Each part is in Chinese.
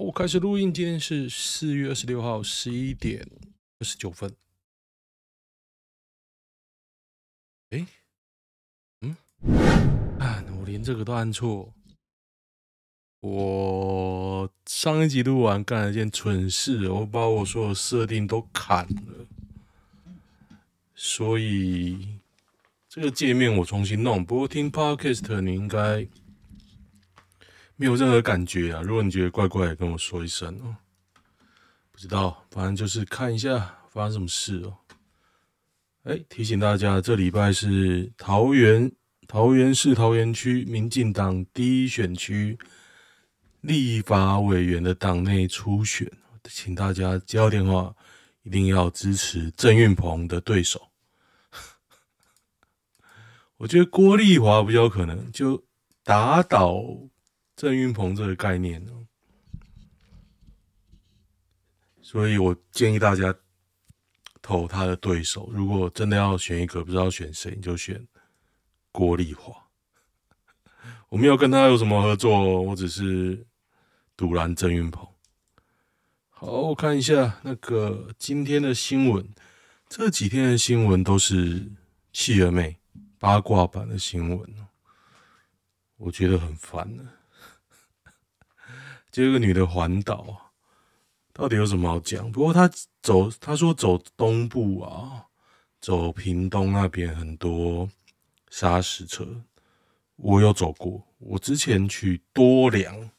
我开始录音。今天是四月二十六号十一点二十九分。哎，嗯，啊，我连这个都按错。我上一集录完干了一件蠢事，我把我所有设定都砍了，所以这个界面我重新弄。不过听 Podcast 你应该。没有任何感觉啊！如果你觉得怪怪的，跟我说一声哦。不知道，反正就是看一下发生什么事哦。哎，提醒大家，这礼拜是桃园桃园市桃园区民进党第一选区立法委员的党内初选，请大家接到电话，一定要支持郑运鹏的对手。我觉得郭丽华比较可能就打倒。郑云鹏这个概念呢，所以我建议大家投他的对手。如果真的要选一个，不知道选谁，你就选郭丽华。我没有跟他有什么合作，我只是赌烂郑云鹏。好，我看一下那个今天的新闻，这几天的新闻都是企鹅妹八卦版的新闻，我觉得很烦呢。接个女的环岛到底有什么好讲？不过她走，她说走东部啊，走屏东那边很多砂石车，我有走过。我之前去多良，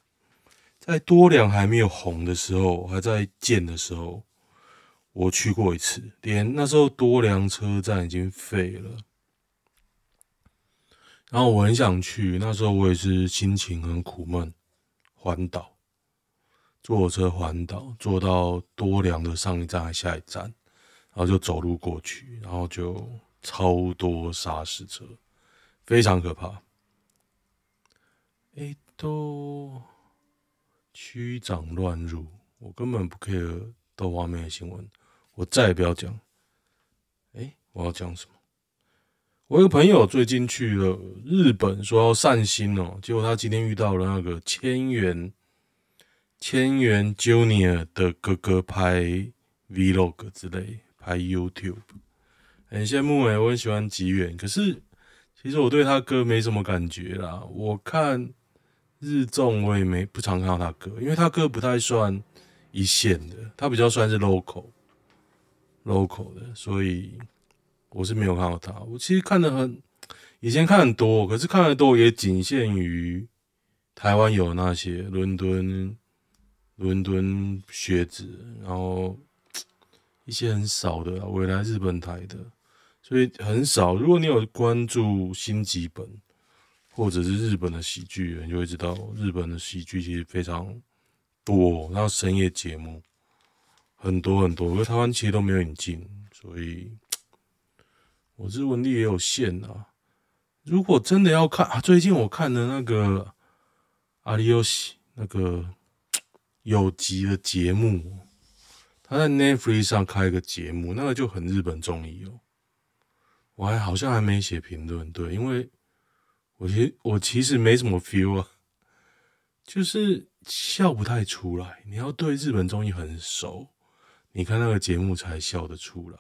在多良还没有红的时候，还在建的时候，我去过一次。连那时候多良车站已经废了，然后我很想去，那时候我也是心情很苦闷，环岛。坐车环岛，坐到多良的上一站还下一站，然后就走路过去，然后就超多砂石车，非常可怕。哎、都区长乱入，我根本不 care 豆花妹的新闻，我再也不要讲。哎、我要讲什么？我有个朋友最近去了日本，说要散心哦，结果他今天遇到了那个千元。千元 Junior 的哥哥拍 Vlog 之类，拍 YouTube，很羡慕诶，我很喜欢吉远，可是其实我对他哥没什么感觉啦。我看日综我也没不常看到他哥，因为他哥不太算一线的，他比较算是 local local 的，所以我是没有看到他。我其实看的很，以前看很多，可是看的多也仅限于台湾有那些伦敦。伦敦学子，然后一些很少的未来日本台的，所以很少。如果你有关注新几本或者是日本的喜剧，你就会知道日本的喜剧其实非常多，然后深夜节目很多很多，因为台湾其实都没有引进，所以我日文力也有限啊。如果真的要看啊，最近我看的那个阿里游戏那个。有集的节目，他在 Netflix 上开一个节目，那个就很日本综艺哦。我还好像还没写评论，对，因为我其我其实没什么 feel 啊，就是笑不太出来。你要对日本综艺很熟，你看那个节目才笑得出来。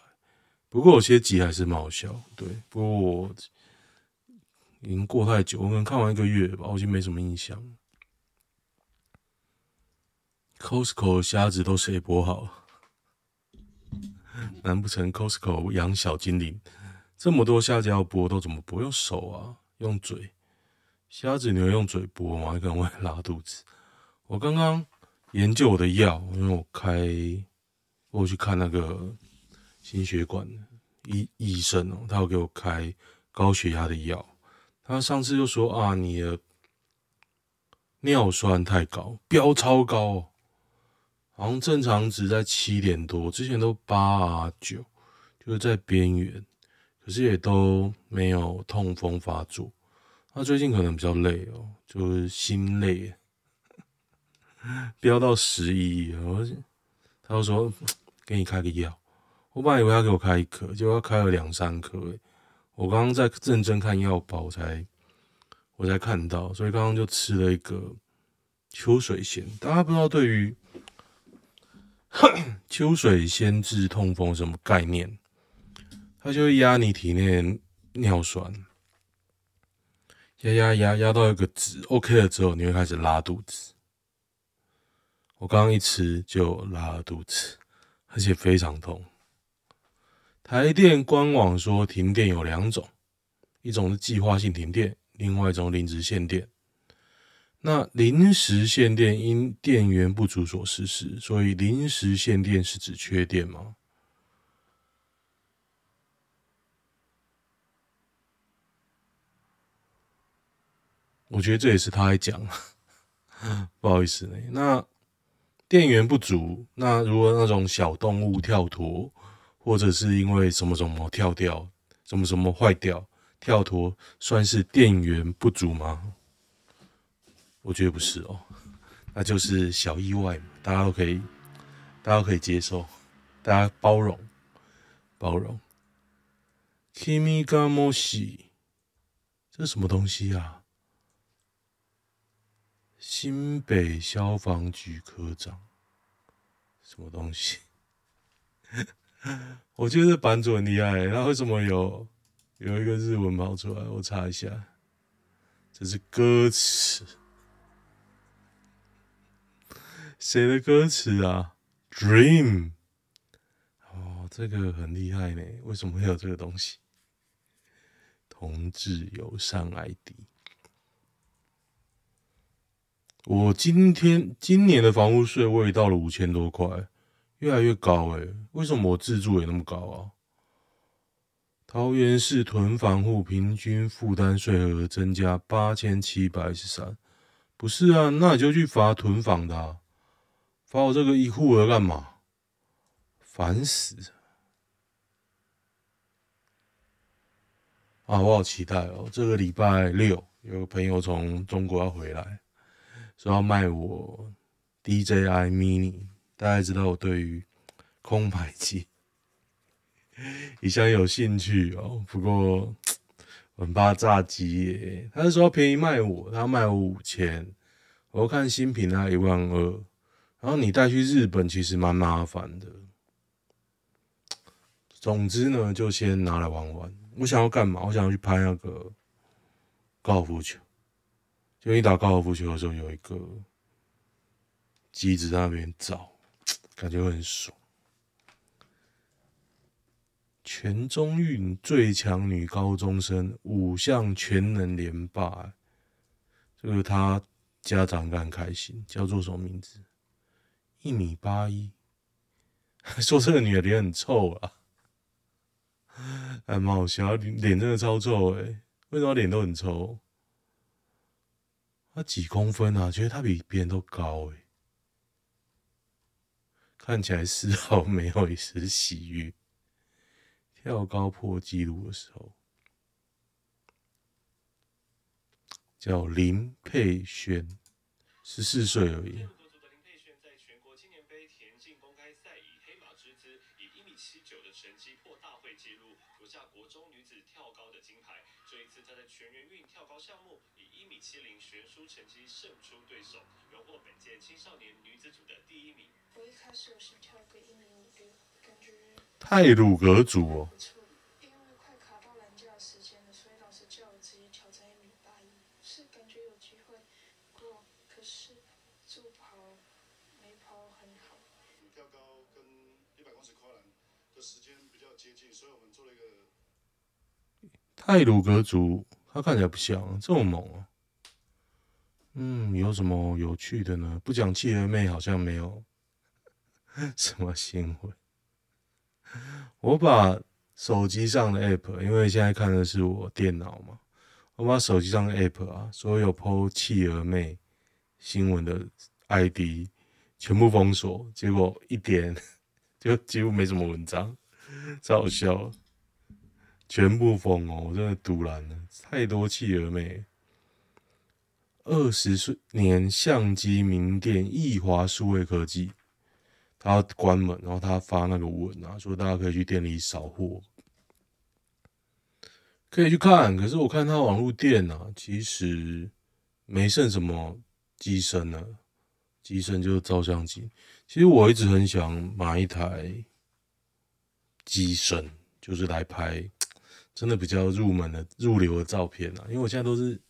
不过有些集还是蛮好笑，对。不过我已经过太久，我可能看完一个月吧，我已经没什么印象。Costco 虾子都谁剥好？难不成 Costco 养小精灵？这么多虾子要剥，都怎么剥？用手啊？用嘴？虾子你会用嘴剥吗？你可能会拉肚子。我刚刚研究我的药，因为我开，我去看那个心血管医医生哦，他要给我开高血压的药。他上次就说啊，你的尿酸太高，飙超高。好像正常值在七点多，之前都八啊九，就是在边缘，可是也都没有痛风发作。他最近可能比较累哦，就是心累，飙到十一，我他就说给你开个药，我本来以为他给我开一颗，结果他开了两三颗。我刚刚在认真看药包我才我才看到，所以刚刚就吃了一个秋水仙，大家不知道对于 秋水仙治痛风什么概念？它就会压你体内尿酸，压压压压到一个值 OK 了之后，你会开始拉肚子。我刚刚一吃就拉了肚子，而且非常痛。台电官网说停电有两种，一种是计划性停电，另外一种临时限电。那临时限电因电源不足所实施，所以临时限电是指缺电吗？我觉得这也是他在讲，不好意思。那电源不足，那如果那种小动物跳脱，或者是因为什么什么跳掉，什么什么坏掉跳脱，算是电源不足吗？我觉得不是哦，那就是小意外嘛，大家都可以，大家都可以接受，大家包容，包容。Kimi ga moshi，这是什么东西啊？新北消防局科长，什么东西？我觉得版主很厉害，他为什么有有一个日文跑出来？我查一下，这是歌词，谁的歌词啊？Dream，哦，这个很厉害呢。为什么会有这个东西？同志友善 ID。我今天今年的房屋税我也到了五千多块，越来越高诶、欸，为什么我自住也那么高啊？桃园市囤房户平均负担税额增加八千七百十三，不是啊？那你就去罚囤房的、啊，罚我这个一户额干嘛？烦死！啊，我好期待哦！这个礼拜六有个朋友从中国要回来。说要卖我 DJI Mini，大家知道我对于空白机 一向有兴趣哦。不过很怕炸机耶。他是说便宜卖我，他卖我五千，我看新品他一万二。然后你带去日本其实蛮麻烦的。总之呢，就先拿来玩玩。我想要干嘛？我想要去拍那个高尔夫球。就你打高尔夫球的时候，有一个机子在那边照，感觉很爽。全中运最强女高中生五项全能连霸，这个他家长很开心，叫做什么名字？一米八一，说这个女的脸很臭啊，还蛮好笑，脸真的超臭哎、欸，为什么脸都很臭？他几公分啊？觉得他比别人都高诶、看起来丝毫没有一丝喜悦。跳高破纪录的时候，叫林佩萱，十四岁而已。手，荣获本届青少年女子组的第一名。我一开始有想跳个一米五六，感觉太鲁格族哦。因为快卡到拦架时间了，所以老师叫我直接挑战一米八一，是感觉有机会过，可是助跑没跑很好。跳高跟一百公尺跨栏的时间比较接近，所以我们做了一个。太鲁格族，他看起来不像这么猛啊。嗯，有什么有趣的呢？不讲气儿妹好像没有 什么新闻。我把手机上的 app，因为现在看的是我电脑嘛，我把手机上的 app 啊，所有 po 企鹅妹新闻的 ID 全部封锁，结果一点 就几乎没什么文章，超好笑，全部封哦，我真的赌烂了，太多气儿妹。二十年相机名店易华数位科技，他关门，然后他发那个文啊，说大家可以去店里扫货，可以去看。可是我看他网络店啊，其实没剩什么机身了，机身就是照相机。其实我一直很想买一台机身，就是来拍真的比较入门的入流的照片啊。因为我现在都是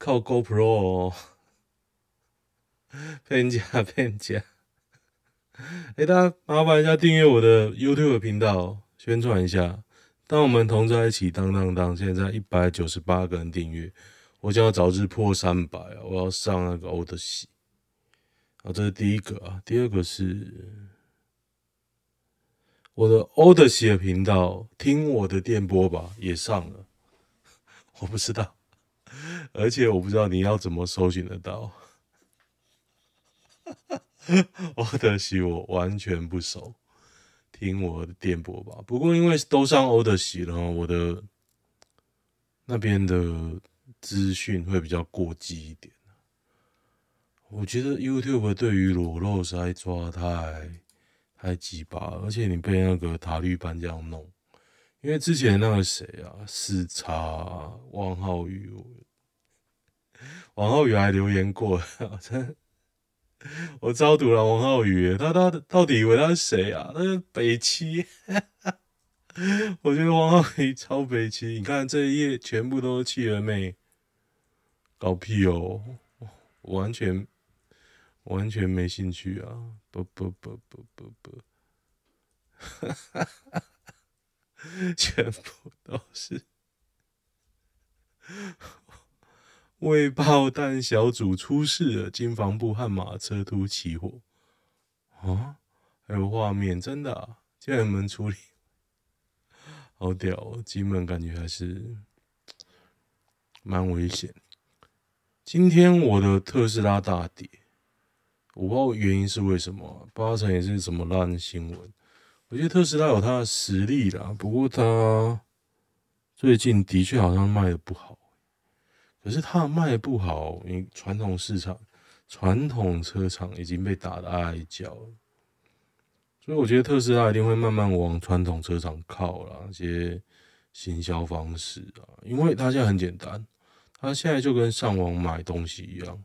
靠 GoPro 哦，骗家骗家。哎，大家麻烦一下订阅我的 YouTube 频道，宣传一下。当我们同在一起，当当当，现在一百九十八个人订阅，我想要早日破三百啊！我要上那个欧德喜。啊，这是第一个啊，第二个是我的 Odyssey 的频道，听我的电波吧，也上了，我不知道，而且我不知道你要怎么搜寻得到。Odyssey 我完全不熟，听我的电波吧。不过因为都上 Odyssey 了，我的那边的资讯会比较过激一点。我觉得 YouTube 对于裸露实在抓太太鸡巴，而且你被那个塔绿班这样弄，因为之前那个谁啊，四叉、汪、浩宇，王浩宇还留言过，我超毒了王浩宇，他他到底以为他是谁啊？他是北七，我觉得王浩宇超北七，你看这一页全部都是企鹅妹，搞屁哦，完全。完全没兴趣啊！不不不不不不，全部都是。未爆弹小组出事了，经防部悍马车突起火啊！还有画面，真的啊！家人们处理好屌哦，金门感觉还是蛮危险。今天我的特斯拉大跌。我不知道原因是为什么，八成也是什么烂新闻。我觉得特斯拉有它的实力啦，不过它最近的确好像卖的不好。可是它卖不好，因传统市场、传统车厂已经被打的哀叫。所以我觉得特斯拉一定会慢慢往传统车厂靠啦，这些行销方式啊，因为它现在很简单，它现在就跟上网买东西一样。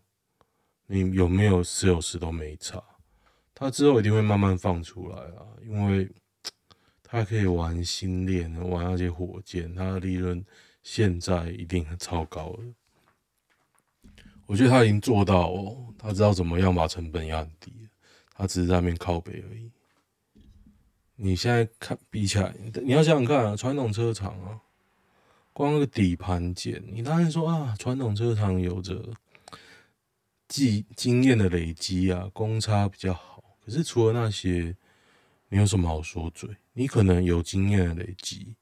你有没有 sales 都没差，他之后一定会慢慢放出来啊，因为他可以玩星链，玩那些火箭，他的利润现在一定很超高了。我觉得他已经做到哦，他知道怎么样把成本压很低，他只是在那边靠北而已。你现在看比起来，你要想想看啊，传统车厂啊，光那个底盘件，你当然说啊，传统车厂有着。技经验的累积啊，公差比较好。可是除了那些，你有什么好说嘴？你可能有经验的累积，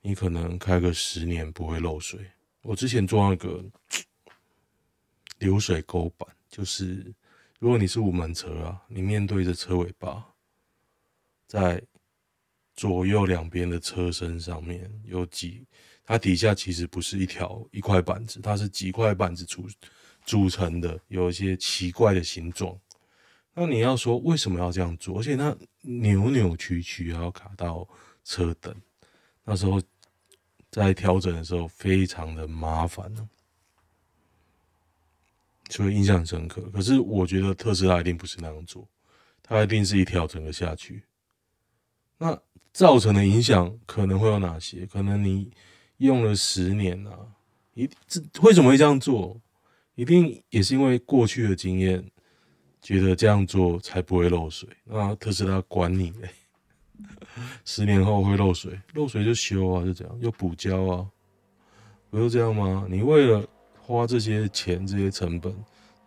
你可能开个十年不会漏水。我之前做那个流水钩板，就是如果你是五门车啊，你面对着车尾巴，在左右两边的车身上面有几，它底下其实不是一条一块板子，它是几块板子组。组成的有一些奇怪的形状，那你要说为什么要这样做？而且它扭扭曲曲，还要卡到车灯，那时候在调整的时候非常的麻烦呢，所以印象很深刻。可是我觉得特斯拉一定不是那样做，它一定是一条整个下去。那造成的影响可能会有哪些？可能你用了十年啊，一这为什么会这样做？一定也是因为过去的经验，觉得这样做才不会漏水。那特斯拉管你嘞，十年后会漏水，漏水就修啊，就这样，又补胶啊，不就这样吗？你为了花这些钱、这些成本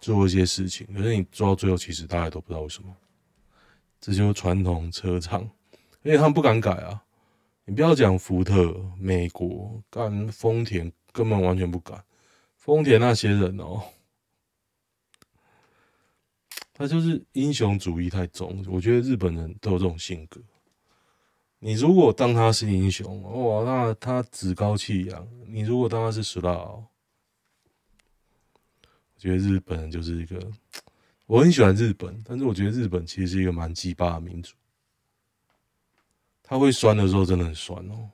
做一些事情，可是你做到最后，其实大家都不知道为什么。这就是传统车厂，因为他们不敢改啊。你不要讲福特、美国干丰田，根本完全不敢。丰田那些人哦，他就是英雄主义太重。我觉得日本人都有这种性格。你如果当他是英雄，哇，那他趾高气扬；你如果当他是死佬，我觉得日本人就是一个。我很喜欢日本，但是我觉得日本其实是一个蛮鸡巴的民族。他会酸的时候真的很酸哦，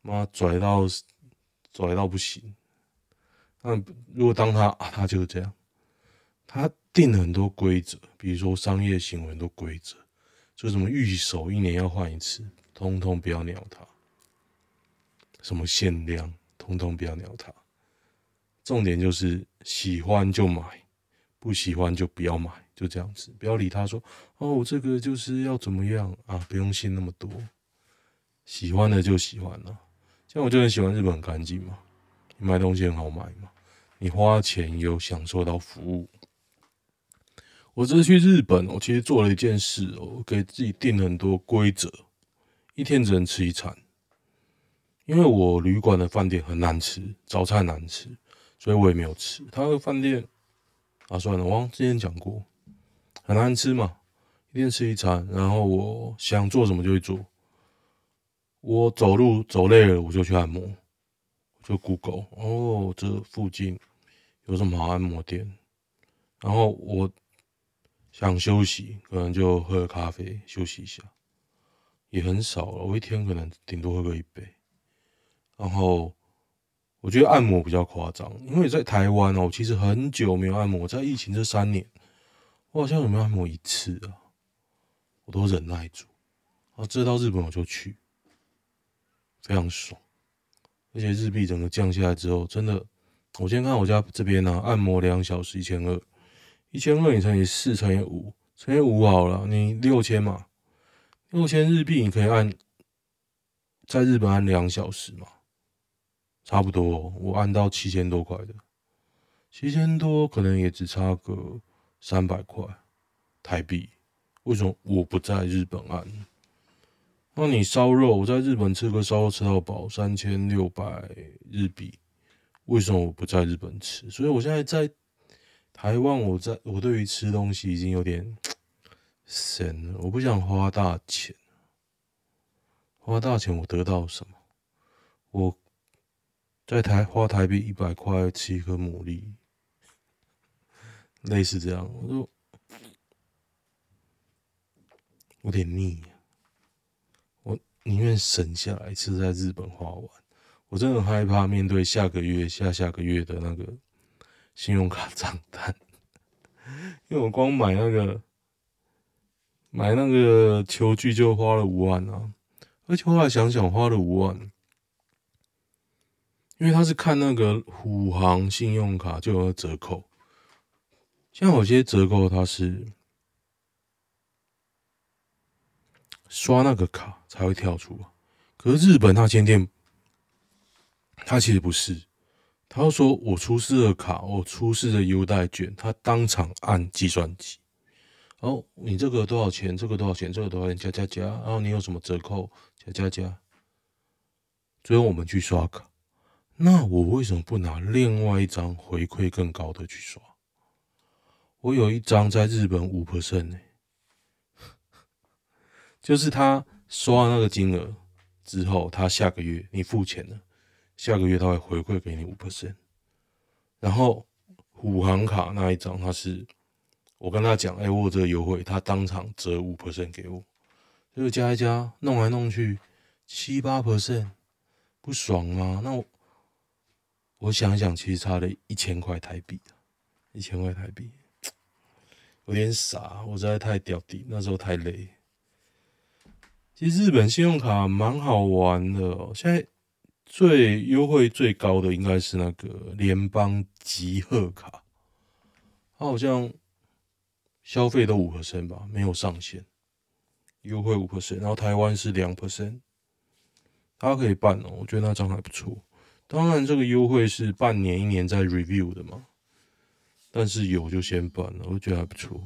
妈拽到拽到不行。那如果当他啊，他就是这样，他定了很多规则，比如说商业行为很多规则，就什么御守一年要换一次，通通不要鸟他。什么限量，通通不要鸟他。重点就是喜欢就买，不喜欢就不要买，就这样子，不要理他说哦，这个就是要怎么样啊，不用信那么多。喜欢的就喜欢了，像我就很喜欢日本，很干净嘛，你买东西很好买嘛，你花钱有享受到服务。我这次去日本，我其实做了一件事哦，给自己定了很多规则，一天只能吃一餐，因为我旅馆的饭店很难吃，早餐难吃，所以我也没有吃。他的饭店啊，算了，我之前讲过，很难吃嘛，一天吃一餐，然后我想做什么就会做。我走路走累了，我就去按摩，就 Google 哦，这附近有什么好按摩店，然后我想休息，可能就喝咖啡休息一下，也很少了，我一天可能顶多喝个一杯。然后我觉得按摩比较夸张，因为在台湾哦，其实很久没有按摩，在疫情这三年，我好像有没有按摩一次啊？我都忍耐住，啊这到日本我就去。非常爽，而且日币整个降下来之后，真的，我先看我家这边呢、啊，按摩两小时一千二，一千二你乘以四乘以五，乘以五好了，你六千嘛，六千日币你可以按，在日本按两小时嘛，差不多，我按到七千多块的，七千多可能也只差个三百块台币，为什么我不在日本按？那你烧肉，我在日本吃个烧肉吃到饱，三千六百日币，为什么我不在日本吃？所以我现在在台湾，我在我对于吃东西已经有点神了，我不想花大钱，花大钱我得到什么？我在台花台币一百块吃一颗牡蛎，类似这样，我就有点腻。我宁愿省下来一次在日本花完，我真的很害怕面对下个月、下下个月的那个信用卡账单，因为我光买那个买那个球具就花了五万啊，而且后来想想花了五万，因为他是看那个虎航信用卡就有折扣，像有些折扣它是。刷那个卡才会跳出，可是日本那间店，他其实不是，他说我出示的卡，我出示的优待券，他当场按计算机，哦，你这个多少钱？这个多少钱？这个多少钱？加加加，然后你有什么折扣？加加加，最后我们去刷卡，那我为什么不拿另外一张回馈更高的去刷？我有一张在日本五 percent 呢。就是他刷那个金额之后，他下个月你付钱了，下个月他会回馈给你五 percent。然后虎航卡那一张，他是我跟他讲，哎，我有这个优惠，他当场折五 percent 给我，就加一加，弄来弄去七八 percent，不爽啊？那我我想想，其实差了一千块台币，一千块台币，有点傻，我实在太屌底，那时候太累。其实日本信用卡蛮好玩的，现在最优惠最高的应该是那个联邦集贺卡，它好像消费都五 percent 吧，没有上限，优惠五 percent，然后台湾是两 percent，大家可以办哦，我觉得那张还不错。当然这个优惠是半年一年在 review 的嘛，但是有就先办了，我觉得还不错。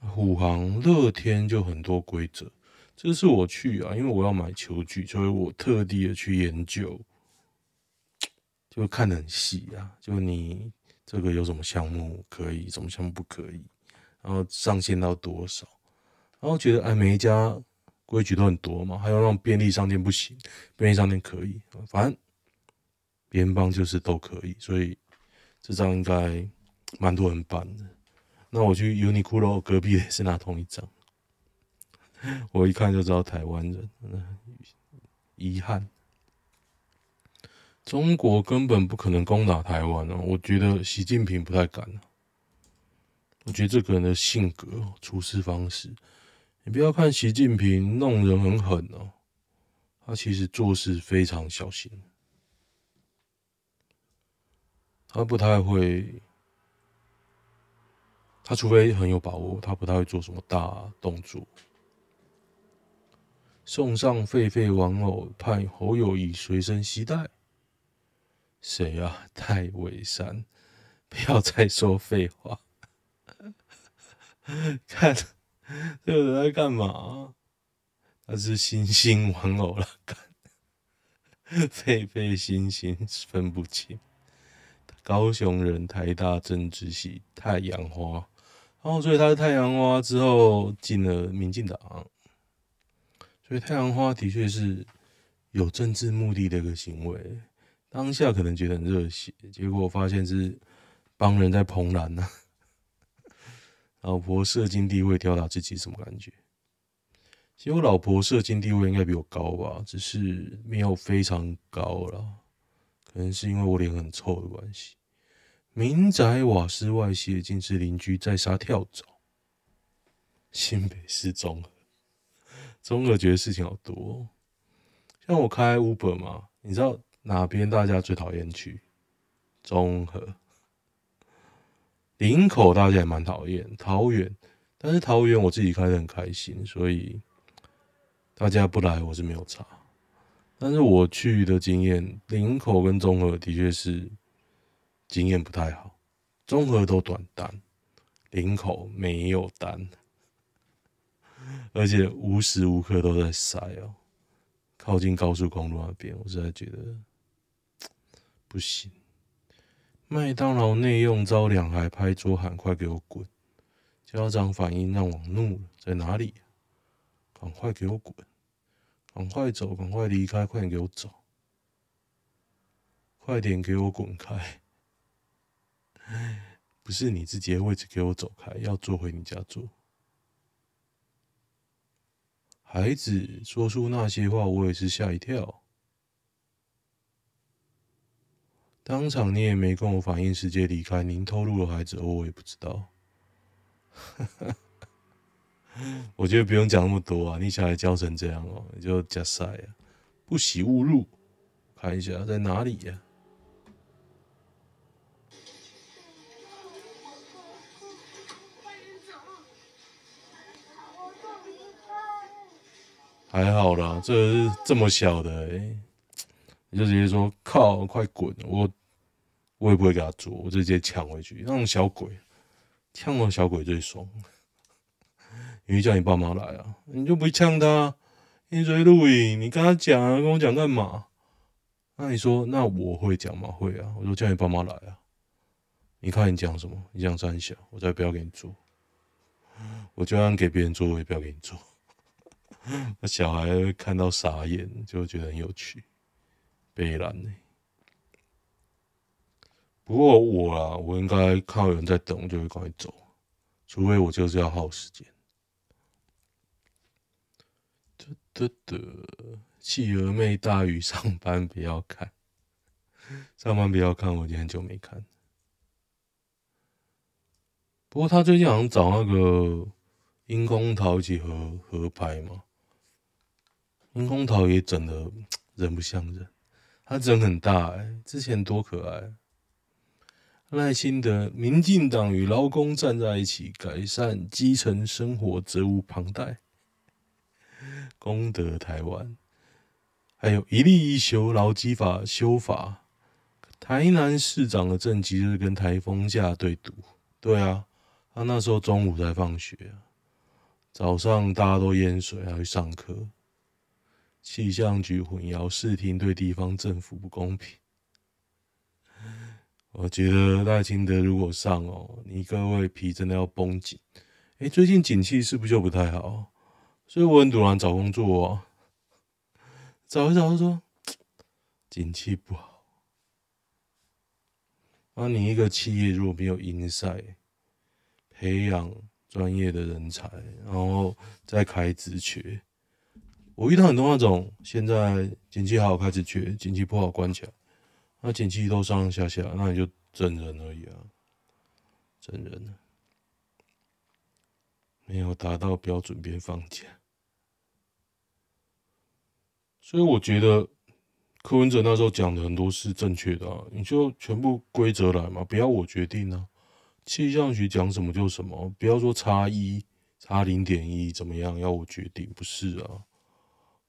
虎航、乐天就很多规则，这是我去啊，因为我要买球具，所以我特地的去研究，就看得很细啊。就你这个有什么项目可以，什么项目不可以，然后上限到多少，然后觉得哎，每一家规矩都很多嘛，还有让便利商店不行，便利商店可以，反正联邦就是都可以，所以这张应该蛮多人办的。那我去 Uniqlo 隔壁也是拿同一张，我一看就知道台湾人，遗憾。中国根本不可能攻打台湾哦，我觉得习近平不太敢。我觉得这个人的性格、处事方式，你不要看习近平弄人很狠哦，他其实做事非常小心，他不太会，他除非很有把握，他不太会做什么大动作。送上狒狒玩偶，派侯友谊随身携带。谁啊？戴伟山，不要再说废话。看 这个人在干嘛？他是星星玩偶了，看废废星星分不清。高雄人，台大政治系太阳花，然后所以他是太阳花之后进了民进党，所以太阳花的确是有政治目的的一个行为。当下可能觉得很热血，结果发现是帮人在捧蓝呢。老婆射精地位吊打自己什么感觉？其实我老婆射精地位应该比我高吧，只是没有非常高啦。可能是因为我脸很臭的关系。民宅瓦斯外泄，竟是邻居在杀跳蚤。新北市中和，中和觉得事情好多。像我开 Uber 嘛，你知道？哪边大家最讨厌去？中和、林口大家也蛮讨厌，桃园，但是桃园我自己开的很开心，所以大家不来我是没有差。但是我去的经验，林口跟中和的确是经验不太好，中和都短单，林口没有单，而且无时无刻都在塞哦。靠近高速公路那边，我实在觉得。不行！麦当劳内用遭两孩拍桌喊：“快给我滚！”家长反应让我怒了，在哪里？赶快给我滚！赶快走！赶快离开！快点给我走！快点给我滚开！不是你自己的位置，给我走开！要坐回你家坐。孩子说出那些话，我也是吓一跳。当场你也没跟我反应，直接离开。您透露了孩子，我也不知道。我觉得不用讲那么多啊，你小孩教成这样哦，你就加塞啊，不喜勿入。看一下在哪里呀？还好啦，这是这么小的欸，你就直接说靠，快滚！我。我也不会给他做，我直接抢回去。那种小鬼，呛我小鬼最爽。因为叫你爸妈来啊，你就不会呛他。你追录影，你跟他讲啊，跟我讲干嘛？那你说，那我会讲吗？会啊。我说叫你爸妈来啊。你看你讲什么？你讲三小，我才不要给你做。我就算给别人做，我也不要给你做。那小孩看到傻眼，就觉得很有趣。悲然呢。不过我啊，我应该看到有人在等，我就会赶快走，除非我就是要耗时间。得得得，企鹅妹大于上班不要看，上班不要看，我已经很久没看。不过他最近好像找那个樱空桃一起合合拍嘛，樱空桃也整得人不像人，他整很大哎、之前多可爱。赖清德，民进党与劳工站在一起，改善基层生活责无旁贷，功德台湾。还有一例一修劳基法修法，台南市长的政绩就是跟台风假对赌。对啊，他那时候中午才放学，早上大家都淹水，还去上课。气象局混淆视听，对地方政府不公平。我觉得赖清德如果上哦，你各位皮真的要绷紧。哎，最近景气是不是就不太好？所以我很突然找工作啊，找一找说景气不好。那你一个企业如果没有 insight，培养专业的人才，然后再开职缺，我遇到很多那种现在景气好开始缺，景气不好关起来。那检气都上上下下，那你就整人而已啊，整人，没有达到标准便放假。所以我觉得柯文哲那时候讲的很多是正确的啊，你就全部规则来嘛，不要我决定啊。气象局讲什么就什么，不要说差一差零点一怎么样，要我决定不是啊？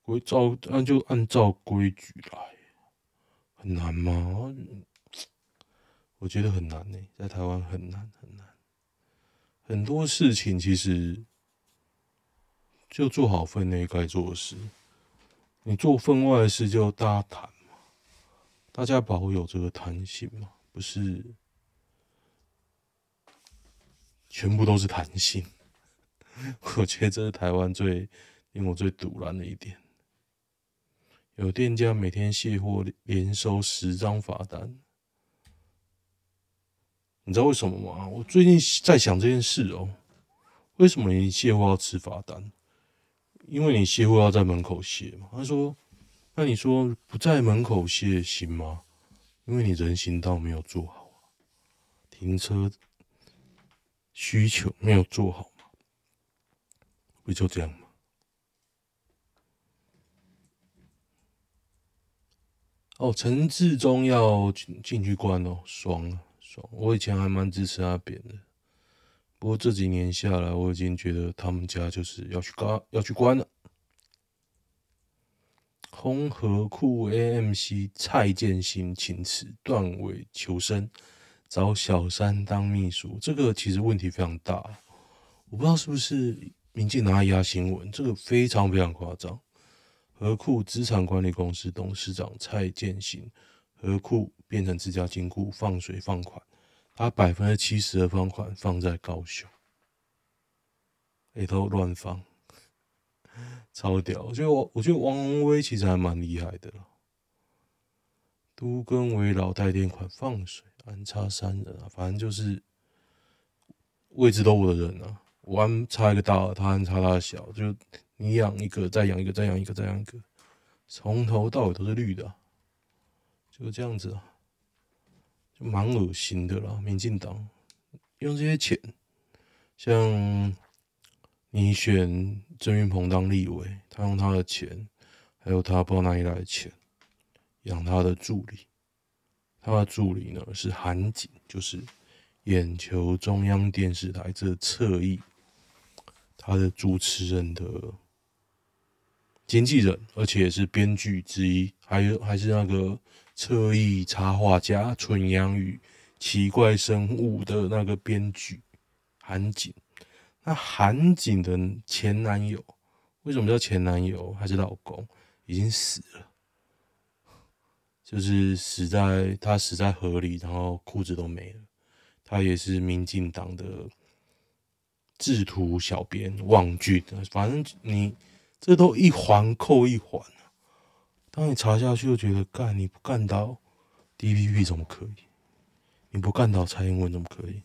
规照按就按照规矩来，很难吗？我觉得很难呢、在台湾很难很难。很多事情其实就做好分内该做的事，你做分外的事就大家谈嘛，大家保有这个弹性嘛，不是？全部都是弹性，我觉得这是台湾最令我最赌烂的一点。有店家每天卸货连收十张罚单，你知道为什么吗？我最近在想这件事哦。为什么你卸货要吃罚单？因为你卸货要在门口卸嘛。他说：“那你说不在门口卸行吗？因为你人行道没有做好，停车。”需求没有做好嘛？不就这样吗？哦，陈志忠要进去关哦，爽啊爽！我以前还蛮支持阿扁的，不过这几年下来，我已经觉得他们家就是要去关，要去关了。红河库 AMC 蔡建兴请辞，断尾求生。找小三当秘书，这个其实问题非常大，我不知道是不是民进党压新闻，这个非常非常夸张。合库资产管理公司董事长蔡建兴，合库变成自家金库放水放款，他百分之七十的放款放在高雄，里头乱放，超屌。我觉得我我觉得王鸿薇其实还蛮厉害的，都跟为老贷电款放水。安插三人啊，反正就是位置都我的人啊。我安插一个大，他安插他的小，就你养一个，再养一个，再养一个，再养一个，从头到尾都是绿的啊，就这样子啊，就蛮恶心的啦。民进党用这些钱，像你选郑运鹏当立委，他用他的钱，还有他不知道哪里来的钱养他的助理。他的助理呢是韩景，就是眼球中央电视台这侧翼，他的主持人的经纪人，而且也是编剧之一，还有还是那个侧翼插画家纯阳与奇怪生物的那个编剧韩景。那韩景的前男友，为什么叫前男友还是老公？已经死了。就是死在他死在河里，然后裤子都没了。他也是民进党的制图小编网剧，反正你这都一环扣一环。当你查下去，就觉得干你不干到 DPP 怎么可以？你不干到蔡英文怎么可以？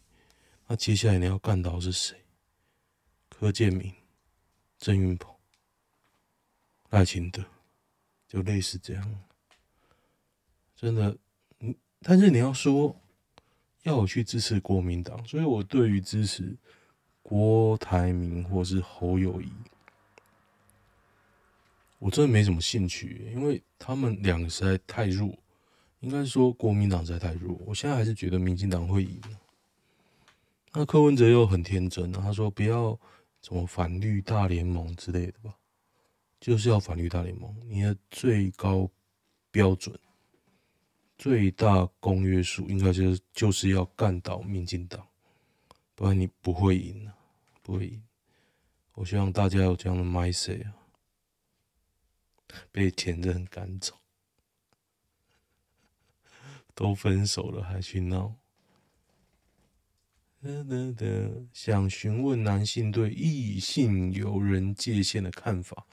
那接下来你要干到是谁？柯建铭、郑运鹏、赖清德，就类似这样。真的，嗯，但是你要说要我去支持国民党，所以我对于支持郭台铭或是侯友宜，我真的没什么兴趣，因为他们两个实在太弱，应该说国民党实在太弱。我现在还是觉得民进党会赢。那柯文哲又很天真，他说不要什么反绿大联盟之类的吧，就是要反绿大联盟，你的最高标准。最大公约数应该就是就是要干倒民进党，不然你不会赢，不会赢。我希望大家有这样的 mindset 啊，被前任赶走，都分手了还去闹。想询问男性对异性友人界限的看法。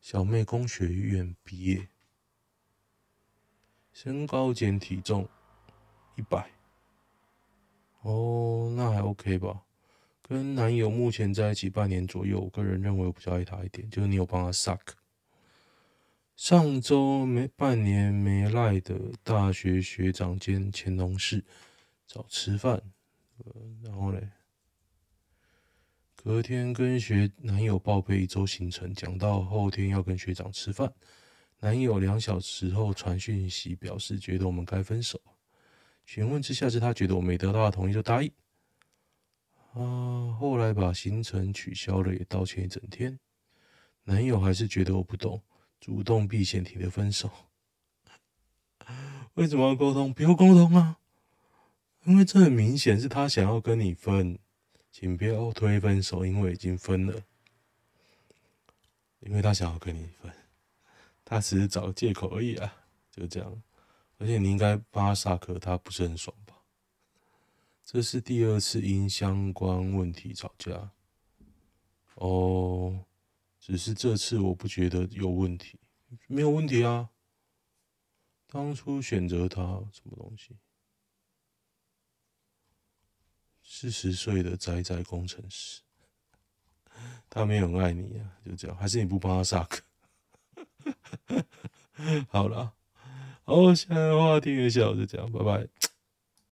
小妹工学院毕业。身高减体重一百，哦，那还 OK 吧？跟男友目前在一起半年左右，我个人认为我比较爱他一点，就是你有帮他 suck。上周没半年没来的大学学长兼前同事找吃饭，呃，然后嘞，隔天跟学男友报备一周行程，讲到后天要跟学长吃饭，男友两小时后传讯息表示觉得我们该分手，询问之下是他觉得我没得到他同意就答应，啊，后来把行程取消了，也道歉一整天，男友还是觉得我不懂。主动避嫌提的分手，为什么要沟通？不要沟通啊！因为这很明显是他想要跟你分，请不要推分手，因为已经分了。因为他想要跟你分，他只是找个借口而已啊，就这样。而且你应该帮他刹车，他不是很爽吧？这是第二次因相关问题吵架。哦。只是这次我不觉得有问题，没有问题啊。当初选择他什么东西？四十岁的宅宅工程师，他没有爱你啊，就这样。还是你不帮他上课？好了，好，现在的话听一下，我，就这样，拜拜。